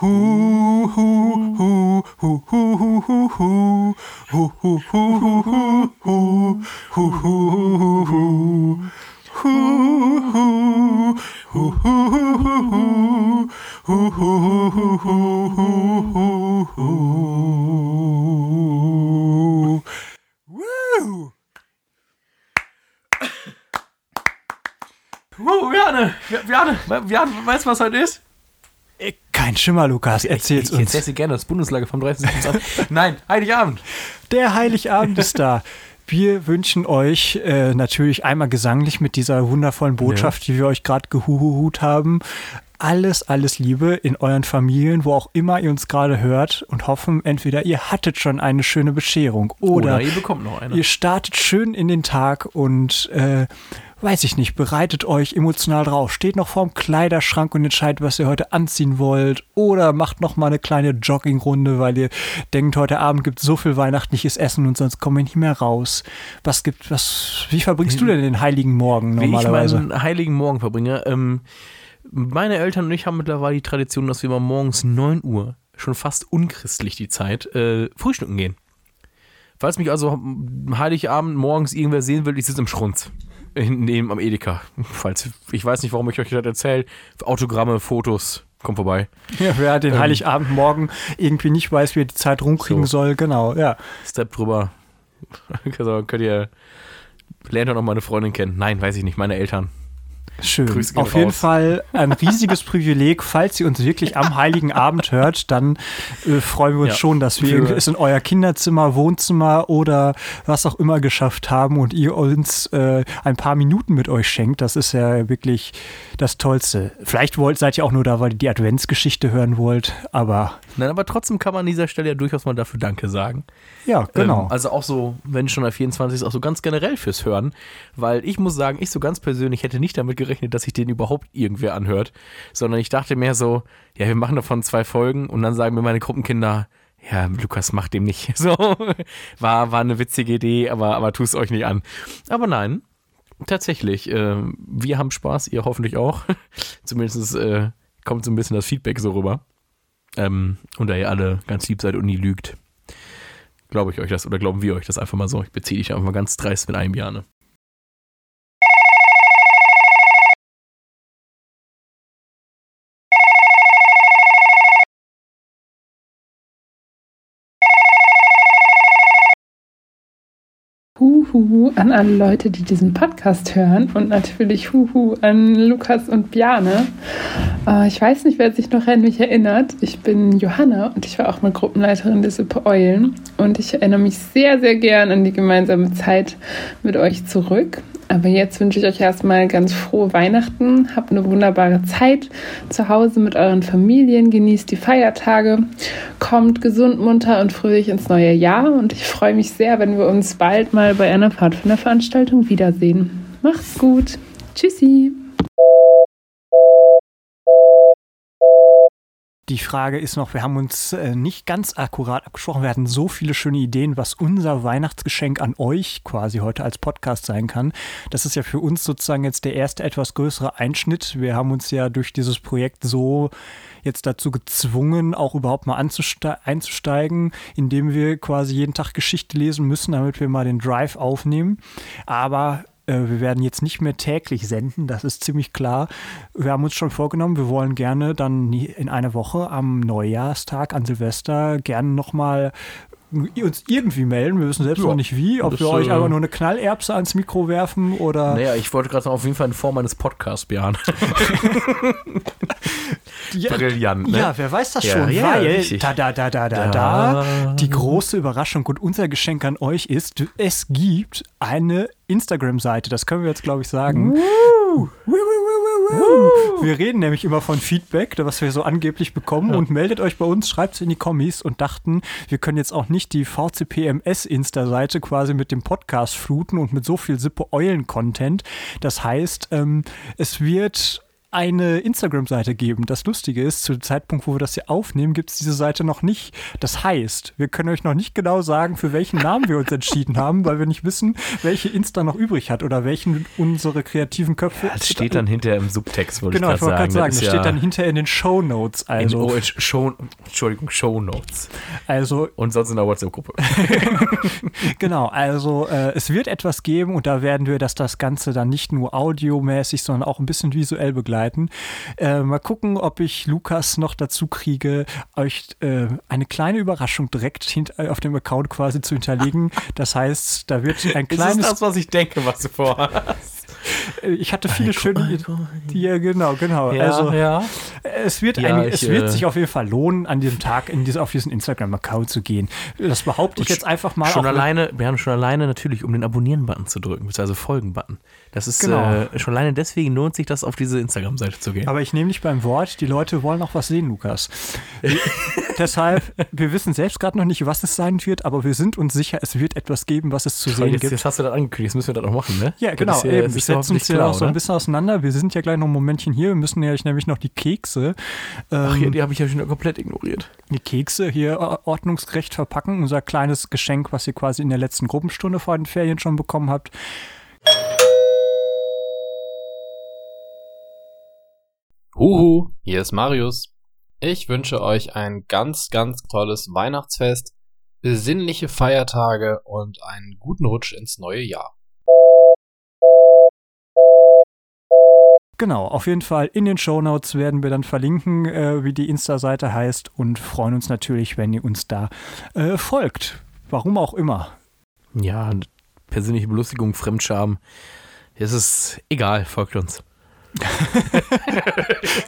Hu, hu, hu, hu, hu, hu, hu, hu, hu, hu. Hu, hu, hu, hu, hu, hu, Bjarne, Bjarne, Bjarne, weißt du, was heute ist? Kein Schimmer, Lukas, erzähl's ich, ich uns. erzähl's dir gerne, das Bundeslage vom 30. Nein, Heiligabend. Der Heiligabend ist da. Wir wünschen euch äh, natürlich einmal gesanglich mit dieser wundervollen Botschaft, die wir euch gerade gehuhuhut haben. Alles, alles Liebe in euren Familien, wo auch immer ihr uns gerade hört und hoffen, entweder ihr hattet schon eine schöne Bescherung oder, Oder ihr bekommt noch eine. ihr startet schön in den Tag und äh, weiß ich nicht, bereitet euch emotional drauf, steht noch vorm Kleiderschrank und entscheidet, was ihr heute anziehen wollt oder macht noch mal eine kleine Joggingrunde, weil ihr denkt, heute Abend gibt es so viel weihnachtliches Essen und sonst kommen wir nicht mehr raus. Was gibt, was, wie verbringst du denn den heiligen Morgen Wie ich normalerweise? meinen heiligen Morgen verbringe. Ähm, meine Eltern und ich haben mittlerweile die Tradition, dass wir mal morgens 9 Uhr, schon fast unchristlich die Zeit, äh, frühstücken gehen. Falls mich also am Heiligabend morgens irgendwer sehen will, ich sitze im Schrunz. Hinten neben am Edeka. Falls, ich weiß nicht, warum ich euch das erzähle. Autogramme, Fotos, kommt vorbei. Ja, wer den ähm, Heiligabendmorgen irgendwie nicht weiß, wie er die Zeit rumkriegen So. soll, genau, ja. Step drüber. also könnt ihr, lernt ihr noch meine Freundin kennen? Nein, weiß ich nicht, meine Eltern. Schön. Auf jeden raus. Fall ein riesiges Privileg. Falls ihr uns wirklich am Heiligen Abend hört, dann äh, freuen wir uns Ja. schon, dass wir es in euer Kinderzimmer, Wohnzimmer oder was auch immer geschafft haben und ihr uns äh, ein paar Minuten mit euch schenkt. Das ist ja wirklich das Tollste. Vielleicht wollt, seid ihr auch nur da, weil ihr die Adventsgeschichte hören wollt, aber Nein, aber trotzdem kann man an dieser Stelle ja durchaus mal dafür Danke sagen. ja, genau. Ähm, also auch so, wenn schon der 24 ist, auch so ganz generell fürs Hören. Weil ich muss sagen, ich so ganz persönlich hätte nicht damit gerechnet, dass sich den überhaupt irgendwer anhört. Sondern ich dachte mehr so, ja, wir machen davon zwei Folgen und dann sagen mir meine Gruppenkinder, ja, Lukas, macht dem nicht. So, war, war eine witzige Idee, aber, aber tu es euch nicht an. Aber nein, tatsächlich, äh, wir haben Spaß, ihr hoffentlich auch. Zumindest äh, kommt so ein bisschen das Feedback so rüber. Ähm, und da ihr alle ganz lieb seid und nie lügt, glaube ich euch das oder glauben wir euch das einfach mal so. Ich beziehe dich einfach mal ganz dreist mit einem Jahr. Ne? Huhu an alle Leute, die diesen Podcast hören und natürlich Huhu an Lukas und Bjane. Äh, ich weiß nicht, wer sich noch an mich erinnert. Ich bin Johanna und ich war auch mal Gruppenleiterin der Sippe Eulen und ich erinnere mich sehr, sehr gern an die gemeinsame Zeit mit euch zurück. Aber jetzt wünsche ich euch erstmal ganz frohe Weihnachten. Habt eine wunderbare Zeit zu Hause mit euren Familien. Genießt die Feiertage. Kommt gesund, munter und fröhlich ins neue Jahr. Und ich freue mich sehr, wenn wir uns bald mal bei einer Pfadfinderveranstaltung wiedersehen. Macht's gut. Tschüssi. Die Frage ist noch, wir haben uns äh, nicht ganz akkurat abgesprochen. Wir hatten so viele schöne Ideen, was unser Weihnachtsgeschenk an euch quasi heute als Podcast sein kann. Das ist ja für uns sozusagen jetzt der erste etwas größere Einschnitt. Wir haben uns ja durch dieses Projekt so jetzt dazu gezwungen, auch überhaupt mal einzusteigen, indem wir quasi jeden Tag Geschichte lesen müssen, damit wir mal den Drive aufnehmen. Aber wir werden jetzt nicht mehr täglich senden, das ist ziemlich klar. Wir haben uns schon vorgenommen, wir wollen gerne dann in einer Woche am Neujahrstag, an Silvester, gerne nochmal uns irgendwie melden. Wir wissen selbst Ja, noch nicht wie, ob das, wir euch äh, einfach nur eine Knallerbse ans Mikro werfen oder Naja, ich wollte gerade auf jeden Fall in Form eines Podcasts, Björn. ja, Brillant, ne? Ja, wer weiß das schon, ja, weil da, da, da, da, da, da, die große Überraschung und unser Geschenk an euch ist, es gibt eine Instagram-Seite, das können wir jetzt, glaube ich, sagen. Woo, woo, woo. Wir reden nämlich immer von Feedback, was wir so angeblich bekommen und meldet euch bei uns, schreibt es in die Kommis und dachten, wir können jetzt auch nicht die VCPMS-Insta-Seite quasi mit dem Podcast fluten und mit so viel Sippe-Eulen-Content. Das heißt, ähm, es wird eine Instagram-Seite geben. Das Lustige ist, zu dem Zeitpunkt, wo wir das hier aufnehmen, gibt es diese Seite noch nicht. Das heißt, wir können euch noch nicht genau sagen, für welchen Namen wir uns entschieden haben, weil wir nicht wissen, welche Insta noch übrig hat oder welchen unsere kreativen Köpfe. Das steht dann hinterher im Subtext, wollte Genau, ich ich wollte gerade gerade sagen. sagen, das steht dann hinterher in den Show Notes. in, Also, oh, in Show, Entschuldigung, Show Notes. also Und sonst in der WhatsApp-Gruppe. Genau, also äh, es wird etwas geben und da werden wir, dass das Ganze dann nicht nur audiomäßig, sondern auch ein bisschen visuell begleiten. Äh, mal gucken, ob ich Lukas noch dazu kriege, euch äh, eine kleine Überraschung direkt äh, auf dem Account quasi zu hinterlegen. Das heißt, da wird ein Das ist kleines. das, was ich denke, was du vorhast. ich hatte viele schöne. Ja, genau, genau. Ja, also ja. es wird, Ja, ein, ich, es wird äh, sich auf jeden Fall lohnen, an diesem Tag in diese, auf diesen Instagram-Account zu gehen. Das behaupte ich jetzt einfach mal. Schon alleine, wir haben schon alleine natürlich, um den Abonnieren-Button zu drücken, also Folgen-Button. Das ist Genau. äh, schon alleine deswegen lohnt sich das, auf diese Instagram-Seite zu gehen. Aber ich nehme dich beim Wort, die Leute wollen auch was sehen, Lukas. Deshalb, wir wissen selbst gerade noch nicht, was es sein wird, aber wir sind uns sicher, es wird etwas geben, was es zu Toll, sehen jetzt, gibt. jetzt hast du das angekündigt, jetzt müssen wir das auch machen, ne? Ja, Das genau, ist ja- eben. Wir ja setzen uns klar, auch so ein bisschen auseinander. Wir sind ja gleich noch ein Momentchen hier. Wir müssen ja nämlich noch die Kekse, Ach, ähm, ja, die habe ich ja schon komplett ignoriert. die Kekse hier ordnungsgerecht verpacken. Unser kleines Geschenk, was ihr quasi in der letzten Gruppenstunde vor den Ferien schon bekommen habt. Huhu, hier ist Marius. Ich wünsche euch ein ganz, ganz tolles Weihnachtsfest, besinnliche Feiertage und einen guten Rutsch ins neue Jahr. Genau, auf jeden Fall in den Shownotes werden wir dann verlinken, äh, wie die Insta-Seite heißt und freuen uns natürlich, wenn ihr uns da äh, folgt. Warum auch immer. Ja, persönliche Belustigung, Fremdscham. Es ist egal, folgt uns.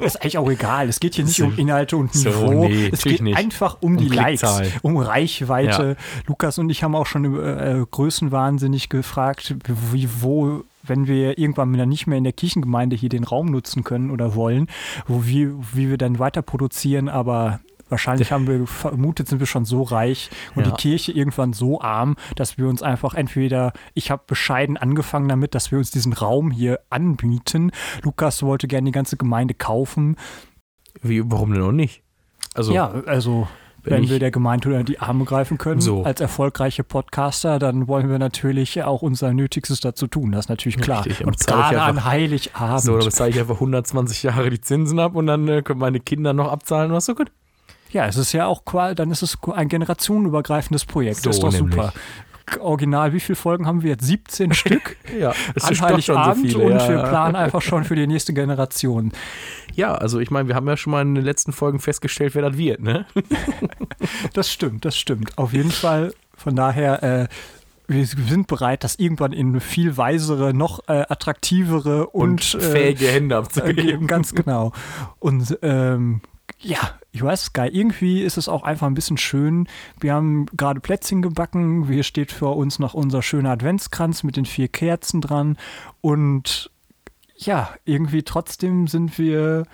Ist eigentlich auch egal. Es geht hier nicht So. um Inhalte und So, Niveau. nee, es geht nicht. einfach um, Um die Likes, Klickzahlen. um Reichweite. Lukas und ich haben auch schon über äh, Größenwahnsinnig gefragt, wie, wo, wenn wir irgendwann wieder nicht mehr in der Kirchengemeinde hier den Raum nutzen können oder wollen, wo wie, wie wir dann weiter produzieren, aber Wahrscheinlich haben wir vermutet, sind wir schon so reich und Ja. die Kirche irgendwann so arm, dass wir uns einfach entweder, ich habe bescheiden angefangen damit, dass wir uns diesen Raum hier anbieten. Lukas wollte gerne die ganze Gemeinde kaufen. Wie, warum denn auch nicht? Also, Ja, also wenn wenn wir der Gemeinde unter die Arme greifen können, So. als erfolgreiche Podcaster, dann wollen wir natürlich auch unser Nötigstes dazu tun. Das ist natürlich klar. Richtig, und zahle ich gerade an Heiligabend. so, da bezahle ich einfach 120 Jahre die Zinsen ab und dann äh, können meine Kinder noch abzahlen ist so gut. ja, es ist ja auch, dann ist es ein generationenübergreifendes Projekt. So das ist doch nämlich. super. Original, wie viele Folgen haben wir jetzt? 17 Stück Ja, es an ist doch schon so Heiligabend viele. und ja, wir planen einfach schon für die nächste Generation. Ja, also ich meine, wir haben ja schon mal in den letzten Folgen festgestellt, wer das wird, ne? Das stimmt, das stimmt. Auf jeden Fall, von daher, äh, wir sind bereit, das irgendwann in viel weisere, noch äh, attraktivere und, äh, fähige Hände äh, abzugeben. geben, ganz genau. Und ähm, ja, ich weiß geil. Irgendwie ist es auch einfach ein bisschen schön. Wir haben gerade Plätzchen gebacken. Hier steht vor uns noch unser schöner Adventskranz mit den vier Kerzen dran. Und ja, irgendwie trotzdem sind wir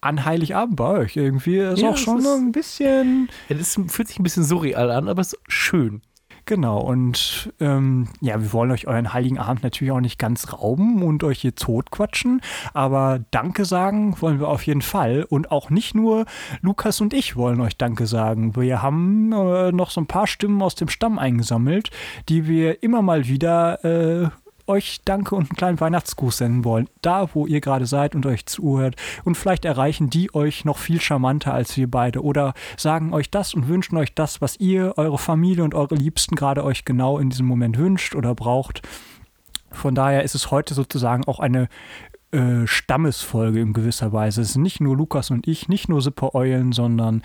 an Heiligabend bei euch. Irgendwie ist Ja, auch schon ist- ein bisschen Ja, das fühlt sich ein bisschen surreal an, aber es ist schön. Genau, und ähm, ja, wir wollen euch euren heiligen Abend natürlich auch nicht ganz rauben und euch hier totquatschen, aber Danke sagen wollen wir auf jeden Fall. Und auch nicht nur Lukas und ich wollen euch Danke sagen. Wir haben äh, noch so ein paar Stimmen aus dem Stamm eingesammelt, die wir immer mal wieder äh, euch Danke und einen kleinen Weihnachtsgruß senden wollen. Da, wo ihr gerade seid und euch zuhört. Und vielleicht erreichen die euch noch viel charmanter als wir beide. Oder sagen euch das und wünschen euch das, was ihr, eure Familie und eure Liebsten gerade euch genau in diesem Moment wünscht oder braucht. Von daher ist es heute sozusagen auch eine äh, Stammesfolge in gewisser Weise. Es sind nicht nur Lukas und ich, nicht nur Sippe Eulen, sondern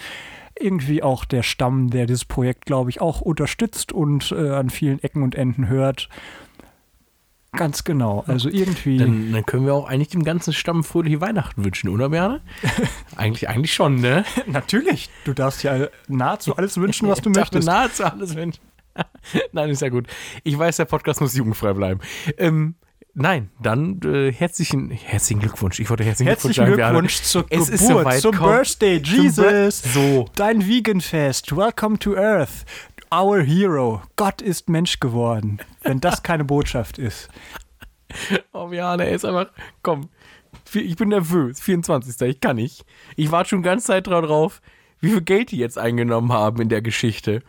irgendwie auch der Stamm, der dieses Projekt, glaube ich, auch unterstützt und äh, an vielen Ecken und Enden hört. Ganz genau. Also irgendwie. Dann, dann können wir auch eigentlich dem ganzen Stamm fröhliche Weihnachten wünschen, oder Berne? eigentlich, eigentlich schon, ne? Natürlich. Du darfst ja nahezu alles wünschen, was du möchtest. nahezu alles wünschen. Nein, ist ja gut. Ich weiß, der Podcast muss jugendfrei bleiben. Ähm, nein, dann äh, herzlichen, herzlichen Glückwunsch. Ich wollte herzlichen, Herzlichen Glückwunsch sagen, Glückwunsch zur Es ist Geburt, soweit, zum. Birthday, Zum Bir- Jesus. So. Dein Vegan-Fest. Welcome to Earth. Our hero. Gott ist Mensch geworden. Wenn das keine Botschaft ist. Oh ja, er ist einfach, komm, ich bin nervös, 24. Ich kann nicht. Ich warte schon ganz Zeit drauf, wie viel Geld die jetzt eingenommen haben in der Geschichte.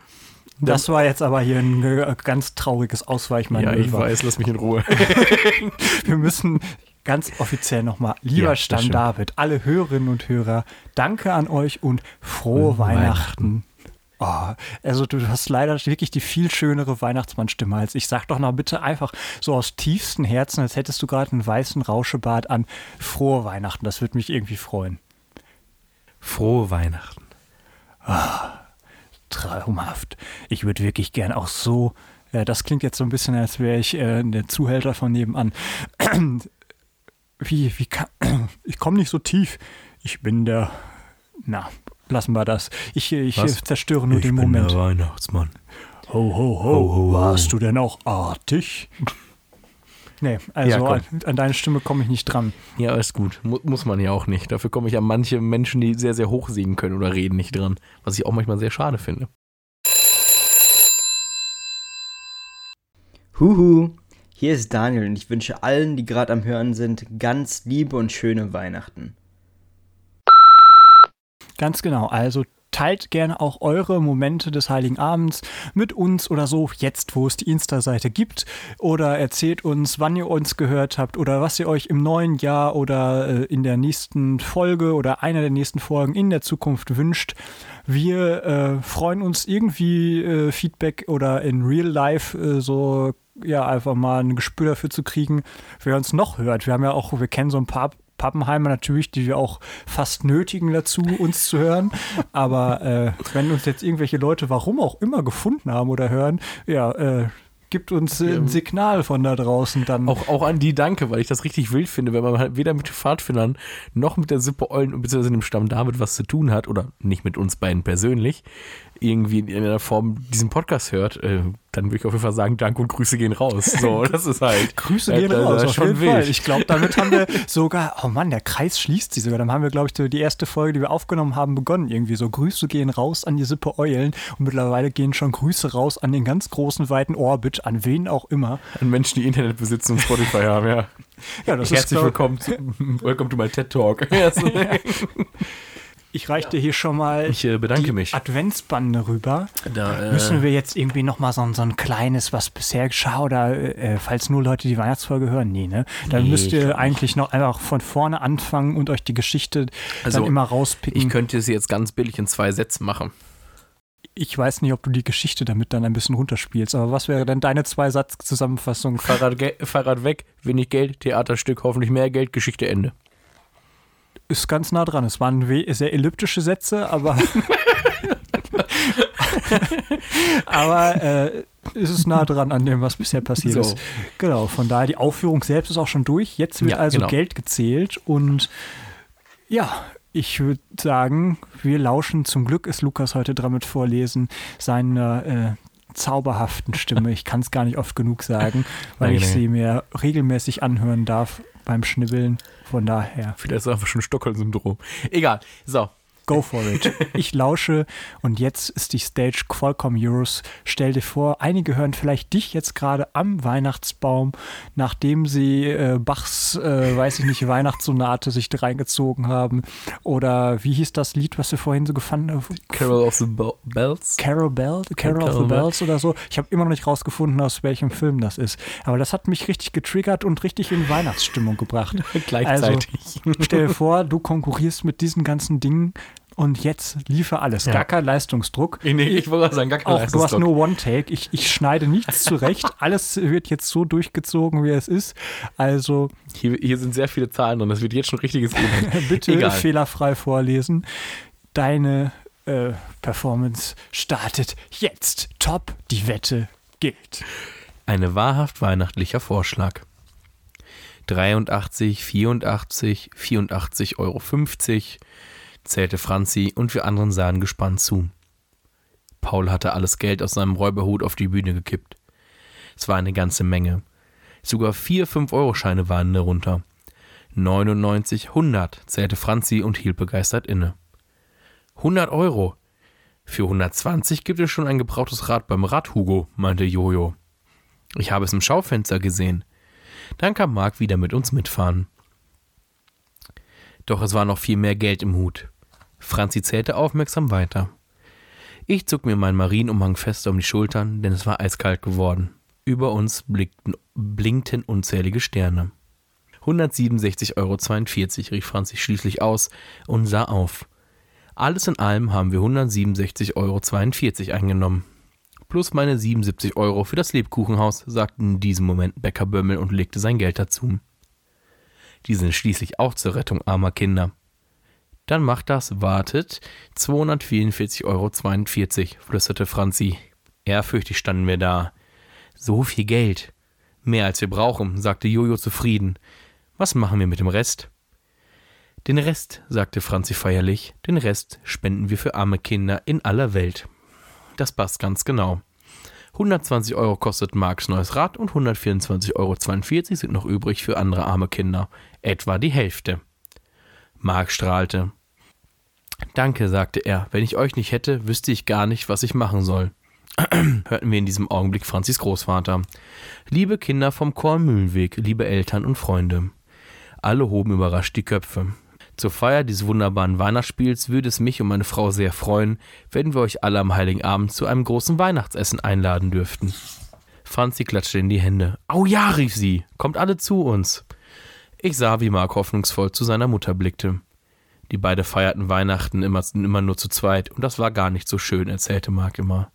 Das war jetzt aber hier ein ganz trauriges Ja, Ausweichmanöver. ich weiß, lass mich in Ruhe. Wir müssen ganz offiziell nochmal, lieber Ja, Stan. David, alle Hörerinnen und Hörer, danke an euch und frohe Und Weihnachten. Oh, also du hast leider wirklich die viel schönere Weihnachtsmannstimme als ich. Sag doch noch bitte einfach so aus tiefstem Herzen, als hättest du gerade einen weißen Rauschebart an. Frohe Weihnachten, das würde mich irgendwie freuen. Frohe Weihnachten. Traumhaft. Ich würde wirklich gern auch so, ja, das klingt jetzt so ein bisschen, als wäre ich äh, der Zuhälter von nebenan. Wie, wie kann, ich komme nicht so tief. Ich bin der, na, lassen wir das. Ich, ich Was? zerstöre nur den Moment. Weihnachtsmann. Ho, ho, ho, Ho, ho, ho. warst du denn auch artig? Nee, also Ja, an, an deine Stimme komme ich nicht dran. Ja, ist gut. Mu muss man ja auch nicht. Dafür komme ich an manche Menschen, die sehr, sehr hoch singen können oder reden, nicht dran. Was ich auch manchmal sehr schade finde. Huhu, hier ist Daniel und ich wünsche allen, die gerade am Hören sind, ganz liebe und schöne Weihnachten. Ganz genau. Also teilt gerne auch eure Momente des Heiligen Abends mit uns oder so, jetzt wo es die Insta-Seite gibt. Oder erzählt uns, wann ihr uns gehört habt oder was ihr euch im neuen Jahr oder äh, in der nächsten Folge oder einer der nächsten Folgen in der Zukunft wünscht. Wir äh, freuen uns irgendwie äh, Feedback oder in Real Life äh, so ja einfach mal ein Gespür dafür zu kriegen, wer uns noch hört. Wir haben ja auch, wir kennen so ein paar Pappenheimer natürlich, die wir auch fast nötigen dazu, uns zu hören. Aber äh, wenn uns jetzt irgendwelche Leute, warum auch immer, gefunden haben oder hören, ja, äh, gibt uns äh, ein Signal von da draußen dann. Auch, auch an die danke, weil ich das richtig wild finde, wenn man halt weder mit den Pfadfindern noch mit der Sippe Eulen bzw. dem Stamm David was zu tun hat oder nicht mit uns beiden persönlich, irgendwie in einer Form diesen Podcast hört, äh, dann würde ich auf jeden Fall sagen, Dank und Grüße gehen raus. So, das ist halt. Grüße äh, gehen das raus, ist auf schon jeden. Fall. Ich glaube, damit haben wir sogar, oh Mann, der Kreis schließt sich sogar. Dann haben wir, glaube ich, die erste Folge, die wir aufgenommen haben, begonnen irgendwie. So Grüße gehen raus an die Sippe Eulen und mittlerweile gehen schon Grüße raus an den ganz großen, weiten Orbit, an wen auch immer. An Menschen, die Internet besitzen und Spotify haben, ja. Ja, das Herzlich glaub- willkommen zu Welcome to my TED Talk. Ja. Ich reiche dir hier schon mal Ich äh, bedanke die mich. Adventsbande rüber. Da, äh, Müssen wir jetzt irgendwie nochmal so, ein- so ein kleines, was bisher geschah, oder äh, falls nur Leute die Weihnachtsfolge hören? Nee, ne? Dann Nee, müsst ihr eigentlich noch einfach von vorne anfangen und euch die Geschichte Also, dann immer rauspicken. ich könnte sie jetzt ganz billig in zwei Sätzen machen. Ich weiß nicht, ob du die Geschichte damit dann ein bisschen runterspielst, aber was wäre denn deine Zwei-Satz-Zusammenfassung? Fahrrad, Fahrrad weg, wenig Geld, Theaterstück, hoffentlich mehr Geld, Geschichte Ende. Ist ganz nah dran. Es waren sehr elliptische Sätze, aber. aber äh, es ist nah dran an dem, was bisher passiert So. ist. Genau, von daher, die Aufführung selbst ist auch schon durch. Jetzt wird Ja, also genau. Geld gezählt und ja, ich würde sagen, wir lauschen. Zum Glück ist Lukas heute dran mit Vorlesen seiner äh, zauberhaften Stimme. Ich kann es gar nicht oft genug sagen, weil Danke, ich danke. sie mir regelmäßig anhören darf beim Schnibbeln. Von daher. Vielleicht ist es einfach schon Stockholm-Syndrom. Egal. So. Go for it. Ich lausche und jetzt ist die Stage Qualcomm Euros. Stell dir vor, einige hören vielleicht dich jetzt gerade am Weihnachtsbaum, nachdem sie äh, Bachs, äh, weiß ich nicht, Weihnachtssonate sich reingezogen haben. Oder wie hieß das Lied, was wir vorhin so gefunden haben? Carol of the Bo- Bells. Carol Bell, Carol of the Carol Bell. Bells oder so. Ich habe immer noch nicht rausgefunden, aus welchem Film das ist. Aber das hat mich richtig getriggert und richtig in Weihnachtsstimmung gebracht. Gleichzeitig. Stell dir vor, du konkurrierst mit diesen ganzen Dingen und jetzt liefer alles. Ja. Gar kein Leistungsdruck. nee, ich wollte sagen, gar kein Auch du hast Leistungsdruck. nur One-Take. Ich, ich schneide nichts zurecht. Alles wird jetzt so durchgezogen, wie es ist. Also Hier, hier sind sehr viele Zahlen drin. Das wird jetzt schon richtiges Elend. bitte Egal. fehlerfrei vorlesen. Deine äh, Performance startet jetzt. Top, die Wette gilt. Eine wahrhaft weihnachtlicher Vorschlag. 83, 84, 84,50 Euro zählte Franzi und wir anderen sahen gespannt zu. Paul hatte alles Geld aus seinem Räuberhut auf die Bühne gekippt. Es war eine ganze Menge. Sogar vier 5-Euro-Scheine waren darunter. 99, 100 zählte Franzi und hielt begeistert inne. 100 Euro. Für 120 gibt es schon ein gebrauchtes Rad beim Rad, Hugo, meinte Jojo. Ich habe es im Schaufenster gesehen. Dann kam Mark wieder mit uns mitfahren. Doch es war noch viel mehr Geld im Hut. Franzi zählte aufmerksam weiter. Ich zog mir meinen Marienumhang fester um die Schultern, denn es war eiskalt geworden. Über uns blickten, blinkten unzählige Sterne. 167,42 Euro, rief Franzi schließlich aus und sah auf. Alles in allem haben wir 167,42 Euro eingenommen. Plus meine 77 Euro für das Lebkuchenhaus, sagte in diesem Moment Bäcker Bömmel und legte sein Geld dazu. Die sind schließlich auch zur Rettung armer Kinder. Dann macht das, wartet, 244,42 Euro, flüsterte Franzi. Ehrfürchtig standen wir da. So viel Geld. Mehr als wir brauchen, sagte Jojo zufrieden. Was machen wir mit dem Rest? Den Rest, sagte Franzi feierlich, den Rest spenden wir für arme Kinder in aller Welt. Das passt ganz genau. 120 Euro kostet Marks neues Rad und 124,42 Euro sind noch übrig für andere arme Kinder. Etwa die Hälfte. Mark strahlte. Danke, sagte er. Wenn ich euch nicht hätte, wüsste ich gar nicht, was ich machen soll. Hörten wir in diesem Augenblick Franzis Großvater. Liebe Kinder vom Kornmühlenweg, liebe Eltern und Freunde. Alle hoben überrascht die Köpfe. Zur Feier dieses wunderbaren Weihnachtsspiels würde es mich und meine Frau sehr freuen, wenn wir euch alle am Heiligen Abend zu einem großen Weihnachtsessen einladen dürften. Franzi klatschte in die Hände. Au ja, rief sie, kommt alle zu uns. Ich sah, wie Mark hoffnungsvoll zu seiner Mutter blickte. Die beiden feierten Weihnachten immer, immer nur zu zweit und das war gar nicht so schön, erzählte Mark immer.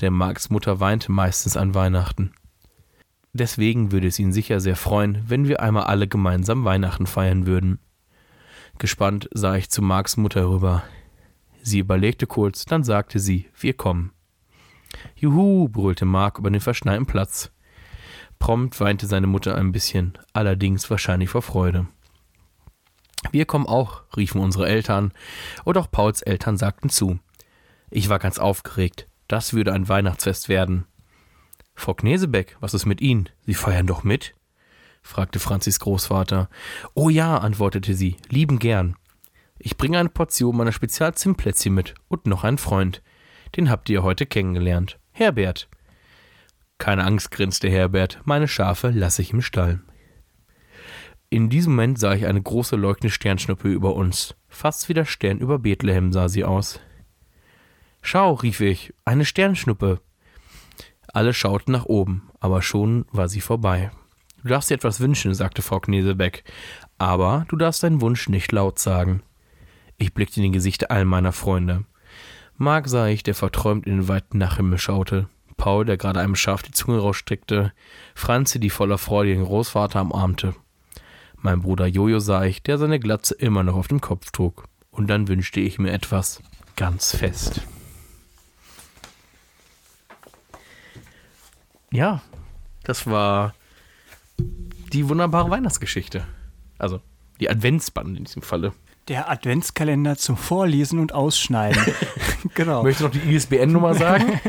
Denn Marks Mutter weinte meistens an Weihnachten. Deswegen würde es ihn sicher sehr freuen, wenn wir einmal alle gemeinsam Weihnachten feiern würden. Gespannt sah ich zu Marks Mutter rüber. Sie überlegte kurz, dann sagte sie, wir kommen. Juhu, brüllte Mark über den verschneiten Platz. Prompt weinte seine Mutter ein bisschen, allerdings wahrscheinlich vor Freude. Wir kommen auch, riefen unsere Eltern, und auch Pauls Eltern sagten zu. Ich war ganz aufgeregt. Das würde ein Weihnachtsfest werden. Frau Knesebeck, was ist mit Ihnen? Sie feiern doch mit? fragte Franzis Großvater. Oh ja, antwortete sie, lieben gern. Ich bringe eine Portion meiner Spezialzimtplätzchen mit und noch einen Freund. Den habt ihr heute kennengelernt. Herbert. Keine Angst, grinste Herbert, meine Schafe lasse ich im Stall. In diesem Moment sah ich eine große leuchtende Sternschnuppe über uns. Fast wie der Stern über Bethlehem sah sie aus. Schau, rief ich, eine Sternschnuppe. Alle schauten nach oben, aber schon war sie vorbei. Du darfst dir etwas wünschen, sagte Frau Knesebeck, aber du darfst deinen Wunsch nicht laut sagen. Ich blickte in die Gesichter all meiner Freunde. Mark sah ich, der verträumt in den weiten Nachthimmel schaute. Paul, der gerade einem Schaf die Zunge rausstreckte. Franzi, die voller Freude ihren Großvater umarmte. Mein Bruder Jojo sah ich, der seine Glatze immer noch auf dem Kopf trug. Und dann wünschte ich mir etwas ganz fest. Ja, das war die wunderbare Weihnachtsgeschichte. Also die Adventsband in diesem Falle. Der Adventskalender zum Vorlesen und Ausschneiden. genau. Möchtest du noch die ISBN-Nummer sagen?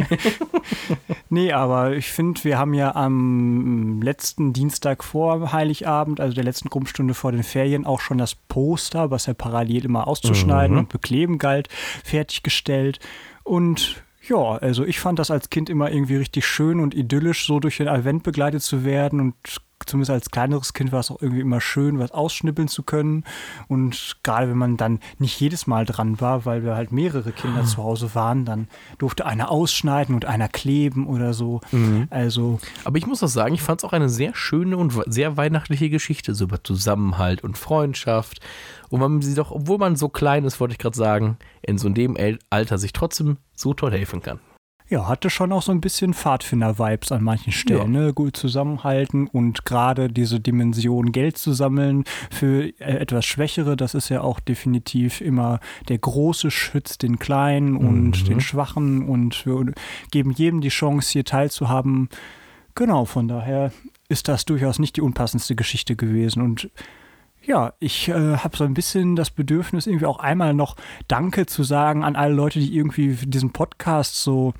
nee, aber ich finde, wir haben ja am letzten Dienstag vor Heiligabend, also der letzten Grundstunde vor den Ferien, auch schon das Poster, was ja parallel immer auszuschneiden mhm. und bekleben galt, fertiggestellt. Und ja, also ich fand das als Kind immer irgendwie richtig schön und idyllisch, so durch den Advent begleitet zu werden und zumindest als kleineres Kind war es auch irgendwie immer schön, was ausschnippeln zu können. Und gerade wenn man dann nicht jedes Mal dran war, weil wir halt mehrere Kinder ah. zu Hause waren, dann durfte einer ausschneiden und einer kleben oder so. Mhm. Also. Aber ich muss auch sagen, ich fand es auch eine sehr schöne und sehr weihnachtliche Geschichte, so über Zusammenhalt und Freundschaft. Und man sie doch, obwohl man so klein ist, wollte ich gerade sagen, in so einem Alter sich trotzdem so toll helfen kann. Ja, hatte schon auch so ein bisschen Pfadfinder-Vibes an manchen Stellen. Ne? Gut zusammenhalten und gerade diese Dimension Geld zu sammeln für äh, etwas Schwächere, das ist ja auch definitiv immer der Große schützt den Kleinen und Mhm. den Schwachen und wir geben jedem die Chance, hier teilzuhaben. Genau, von daher ist das durchaus nicht die unpassendste Geschichte gewesen und ja, ich äh, habe so ein bisschen das Bedürfnis, irgendwie auch einmal noch Danke zu sagen an alle Leute, die irgendwie diesen Podcast so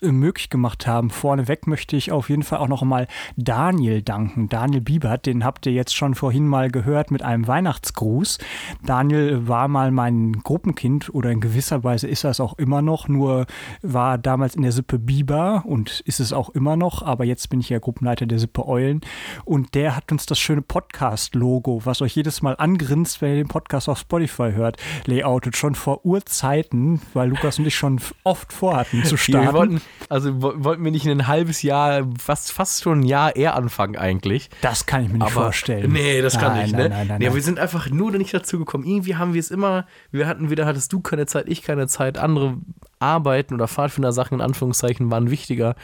möglich gemacht haben. Vorneweg möchte ich auf jeden Fall auch noch mal Daniel danken. Daniel Biebert, den habt ihr jetzt schon vorhin mal gehört mit einem Weihnachtsgruß. Daniel war mal mein Gruppenkind oder in gewisser Weise ist er es auch immer noch, nur war damals in der Sippe Biber und ist es auch immer noch, aber jetzt bin ich ja Gruppenleiter der Sippe Eulen und der hat uns das schöne Podcast-Logo, was euch jedes Mal angrinst, wenn ihr den Podcast auf Spotify hört, layoutet schon vor Urzeiten, weil Lukas und ich schon oft vorhatten zu starten. Wollten, also wo- wollten wir nicht in ein halbes Jahr, fast, fast schon ein Jahr eher anfangen eigentlich. Das kann ich mir nicht vorstellen. Nee, das kann nein, nicht, nein, ne? Nein, nein, nee, nein. wir sind einfach nur nicht dazu gekommen. Irgendwie haben wir es immer, wir hatten wieder, hattest du keine Zeit, ich keine Zeit, andere Arbeiten oder Pfadfinder-Sachen in Anführungszeichen waren wichtiger,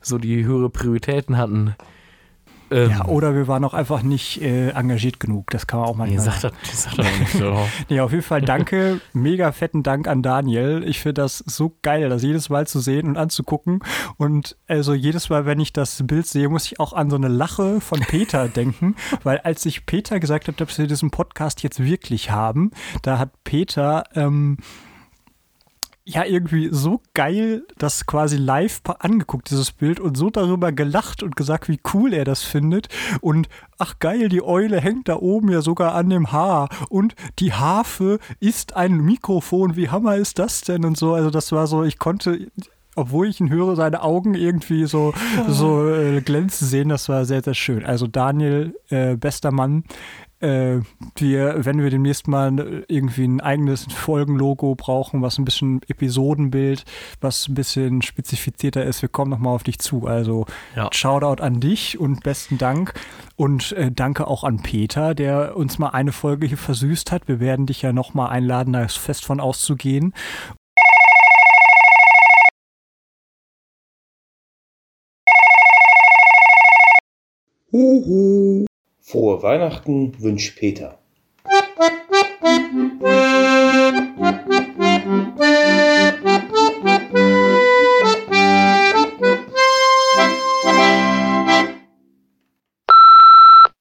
so die höhere Prioritäten hatten. Ähm, ja, oder wir waren auch einfach nicht äh, engagiert genug. Das kann man auch mal nee, sag das, sag das nicht so. Nee, auf jeden Fall danke, mega fetten Dank an Daniel. Ich finde das so geil, das jedes Mal zu sehen und anzugucken. Und also jedes Mal, wenn ich das Bild sehe, muss ich auch an so eine Lache von Peter denken. Weil als ich Peter gesagt habe, dass wir diesen Podcast jetzt wirklich haben, da hat Peter ähm, ja irgendwie so geil das quasi live angeguckt, dieses Bild, und so darüber gelacht und gesagt, wie cool er das findet. Und ach geil, die Eule hängt da oben ja sogar an dem Haar. Und die Harfe ist ein Mikrofon. Wie hammer ist das denn? Und so, also das war so, ich konnte. Obwohl ich ihn höre, seine Augen irgendwie so, so äh, glänzen sehen, das war sehr, sehr schön. Also Daniel, äh, bester Mann, äh, wir, wenn wir demnächst mal irgendwie ein eigenes Folgenlogo brauchen, was ein bisschen Episodenbild, was ein bisschen spezifizierter ist, wir kommen nochmal auf dich zu. Also Ja. Shoutout an dich und besten Dank. Und äh, danke auch an Peter, der uns mal eine Folge hier versüßt hat. Wir werden dich ja nochmal einladen, da ist fest von auszugehen. Huhu. Frohe Weihnachten wünscht Peter.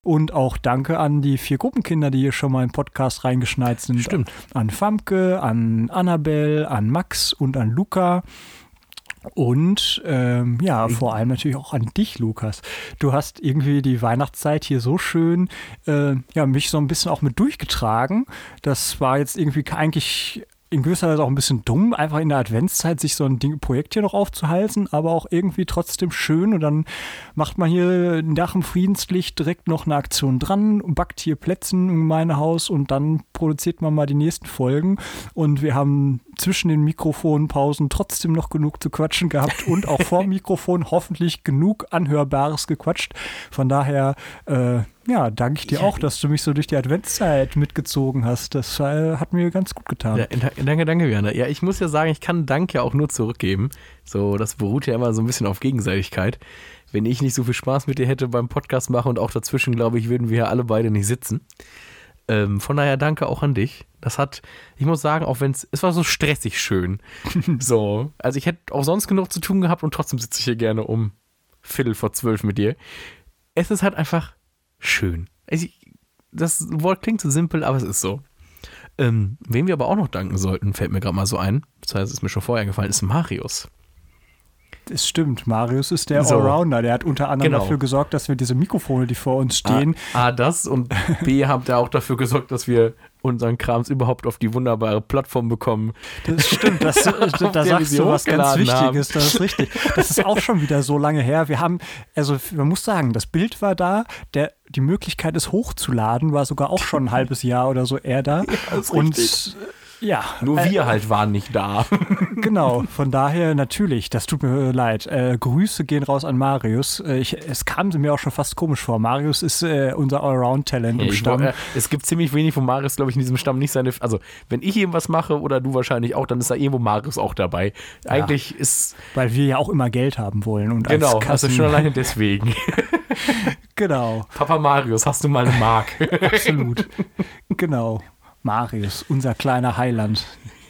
Und auch danke an die vier Gruppenkinder, die hier schon mal im Podcast reingeschneit sind. Stimmt. An Famke, an Annabelle, an Max und an Luca. Und ähm, ja, vor allem natürlich auch an dich, Lukas. Du hast irgendwie die Weihnachtszeit hier so schön, äh, ja, mich so ein bisschen auch mit durchgetragen. Das war jetzt irgendwie eigentlich in gewisser Weise auch ein bisschen dumm, einfach in der Adventszeit sich so ein Ding, Projekt hier noch aufzuhalten, aber auch irgendwie trotzdem schön. Und dann macht man hier nach dem Friedenslicht direkt noch eine Aktion dran, backt hier Plätzchen in mein Haus und dann produziert man mal die nächsten Folgen. Und wir haben zwischen den Mikrofonpausen trotzdem noch genug zu quatschen gehabt und auch vor dem Mikrofon hoffentlich genug Anhörbares gequatscht. Von daher, äh, ja, danke ich dir auch, dass du mich so durch die Adventszeit mitgezogen hast. Das äh, hat mir ganz gut getan. Ja, da- danke, danke, Werner. Ja, ich muss ja sagen, ich kann Dank ja auch nur zurückgeben. So, das beruht ja immer so ein bisschen auf Gegenseitigkeit. Wenn ich nicht so viel Spaß mit dir hätte beim Podcast machen und auch dazwischen, glaube ich, würden wir ja alle beide nicht sitzen. Ähm, von daher danke auch an dich. Das hat, ich muss sagen, auch wenn es, es war so stressig schön. so, also ich hätte auch sonst genug zu tun gehabt und trotzdem sitze ich hier gerne um Viertel vor zwölf mit dir. Es ist halt einfach schön. Das Wort klingt so simpel, aber es ist so. Ähm, wem wir aber auch noch danken sollten, fällt mir gerade mal so ein, das heißt, es ist mir schon vorher gefallen, ist Marius. Das stimmt. Marius ist der So. Allrounder. Der hat unter anderem Genau. dafür gesorgt, dass wir diese Mikrofone, die vor uns stehen, A, A, das und B, habt ihr auch dafür gesorgt, dass wir unseren Krams überhaupt auf die wunderbare Plattform bekommen. Das stimmt, das, da, sagst du was ganz. Wichtiges, das ist richtig. Das ist auch schon wieder so lange her. Wir haben, also man muss sagen, das Bild war da, der, die Möglichkeit, es hochzuladen, war sogar auch schon ein halbes Jahr oder so eher da. ist Und richtig. Ja. Nur äh, wir halt waren nicht da. Genau, von daher natürlich, das tut mir leid. Äh, Grüße gehen raus an Marius. Äh, ich, es kam mir auch schon fast komisch vor. Marius ist äh, unser Allround-Talent im Stamm. glaub, äh, es gibt ziemlich wenig, wo Marius, glaube ich, in diesem Stamm nicht seine. Also, wenn ich irgendwas mache oder du wahrscheinlich auch, dann ist da irgendwo Marius auch dabei. Eigentlich ist. Weil wir ja auch immer Geld haben wollen. Und Genau, als also schon alleine deswegen. Genau, Papa Marius, hast du mal eine Mark? absolut. genau. Marius, unser kleiner Heiland.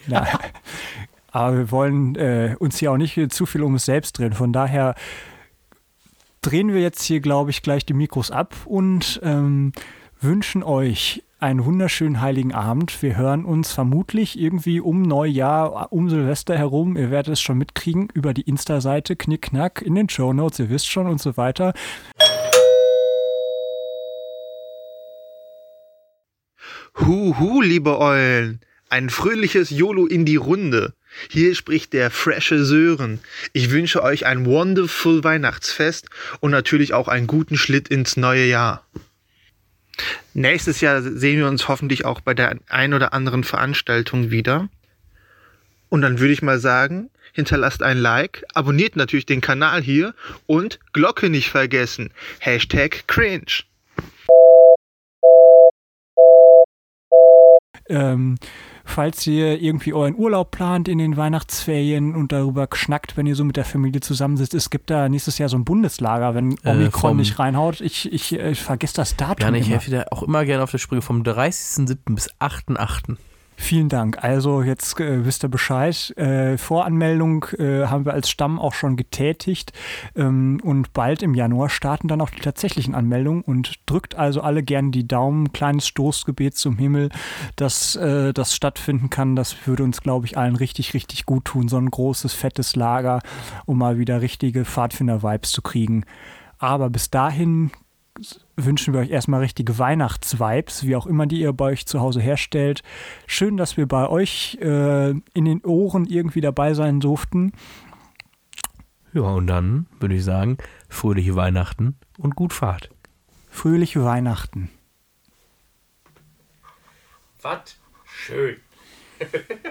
Ja. Aber wir wollen äh, uns hier auch nicht zu viel um uns selbst drehen. Von daher drehen wir jetzt hier, glaube ich, gleich die Mikros ab und ähm, wünschen euch einen wunderschönen heiligen Abend. Wir hören uns vermutlich irgendwie um Neujahr, um Silvester herum. Ihr werdet es schon mitkriegen über die Insta-Seite Knickknack in den Show Notes. Ihr wisst schon und so weiter. Huhu, liebe Eulen, ein fröhliches YOLO in die Runde. Hier spricht der fresche Sören. Ich wünsche euch ein wonderful Weihnachtsfest und natürlich auch einen guten Schlitt ins neue Jahr. Nächstes Jahr sehen wir uns hoffentlich auch bei der ein oder anderen Veranstaltung wieder. Und dann würde ich mal sagen, hinterlasst ein Like, abonniert natürlich den Kanal hier und Glocke nicht vergessen. Hashtag cringe. Ähm, falls ihr irgendwie euren Urlaub plant in den Weihnachtsferien und darüber schnackt, wenn ihr so mit der Familie zusammensitzt, es gibt da nächstes Jahr so ein Bundeslager, wenn Äh, Omikron vom- nicht reinhaut. Ich, ich äh, vergesse das Datum. Ja, ich helfe dir auch immer gerne auf der Sprünge vom 30.07. bis 8.08. Vielen Dank. Also jetzt äh, wisst ihr Bescheid. Äh, Voranmeldung äh, haben wir als Stamm auch schon getätigt ähm, und bald im Januar starten dann auch die tatsächlichen Anmeldungen und drückt also alle gerne die Daumen. Kleines Stoßgebet zum Himmel, dass äh, das stattfinden kann. Das würde uns, glaube ich, allen richtig, richtig gut tun. So ein großes, fettes Lager, um mal wieder richtige Pfadfinder-Vibes zu kriegen. Aber bis dahin wünschen wir euch erstmal richtige Weihnachtsvibes, wie auch immer die ihr bei euch zu Hause herstellt. Schön, dass wir bei euch äh, in den Ohren irgendwie dabei sein durften. Ja, und dann würde ich sagen, fröhliche Weihnachten und gut Fahrt. Fröhliche Weihnachten. Was? Schön.